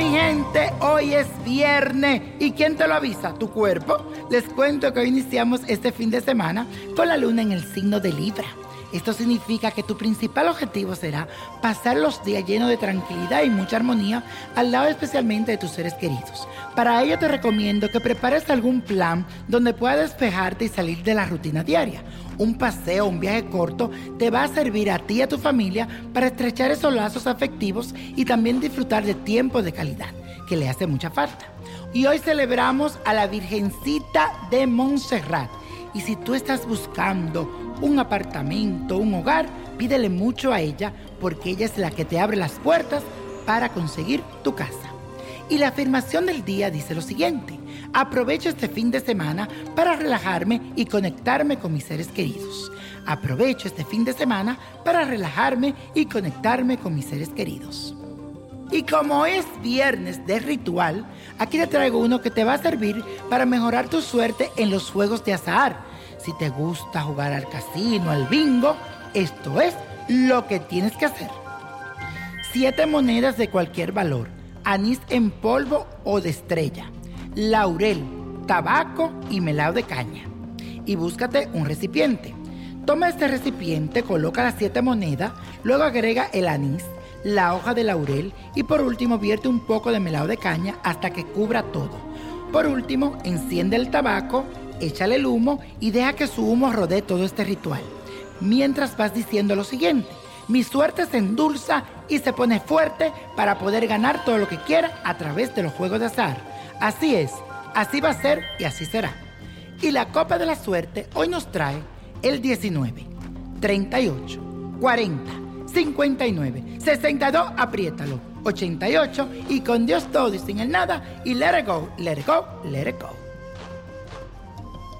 mi gente, hoy es viernes. ¿Y quién te lo avisa? ¿Tu cuerpo? Les cuento que hoy iniciamos este fin de semana con la luna en el signo de Libra. Esto significa que tu principal objetivo será pasar los días llenos de tranquilidad y mucha armonía al lado especialmente de tus seres queridos. Para ello te recomiendo que prepares algún plan donde puedas despejarte y salir de la rutina diaria. Un paseo, un viaje corto te va a servir a ti y a tu familia para estrechar esos lazos afectivos y también disfrutar de tiempo de calidad, que le hace mucha falta. Y hoy celebramos a la Virgencita de Montserrat. Y si tú estás buscando un apartamento, un hogar, pídele mucho a ella porque ella es la que te abre las puertas para conseguir tu casa. Y la afirmación del día dice lo siguiente, aprovecho este fin de semana para relajarme y conectarme con mis seres queridos. Aprovecho este fin de semana para relajarme y conectarme con mis seres queridos. Y como es viernes de ritual, aquí te traigo uno que te va a servir para mejorar tu suerte en los juegos de azar si te gusta jugar al casino, al bingo, esto es lo que tienes que hacer. Siete monedas de cualquier valor, anís en polvo o de estrella, laurel, tabaco y melado de caña. Y búscate un recipiente. Toma este recipiente, coloca las siete monedas, luego agrega el anís, la hoja de laurel y por último vierte un poco de melado de caña hasta que cubra todo. Por último, enciende el tabaco échale el humo y deja que su humo rodee todo este ritual. Mientras vas diciendo lo siguiente, mi suerte se endulza y se pone fuerte para poder ganar todo lo que quiera a través de los juegos de azar. Así es, así va a ser y así será. Y la copa de la suerte hoy nos trae el 19, 38, 40, 59, 62, apriétalo, 88 y con Dios todo y sin el nada y let it go, let it go, let it go.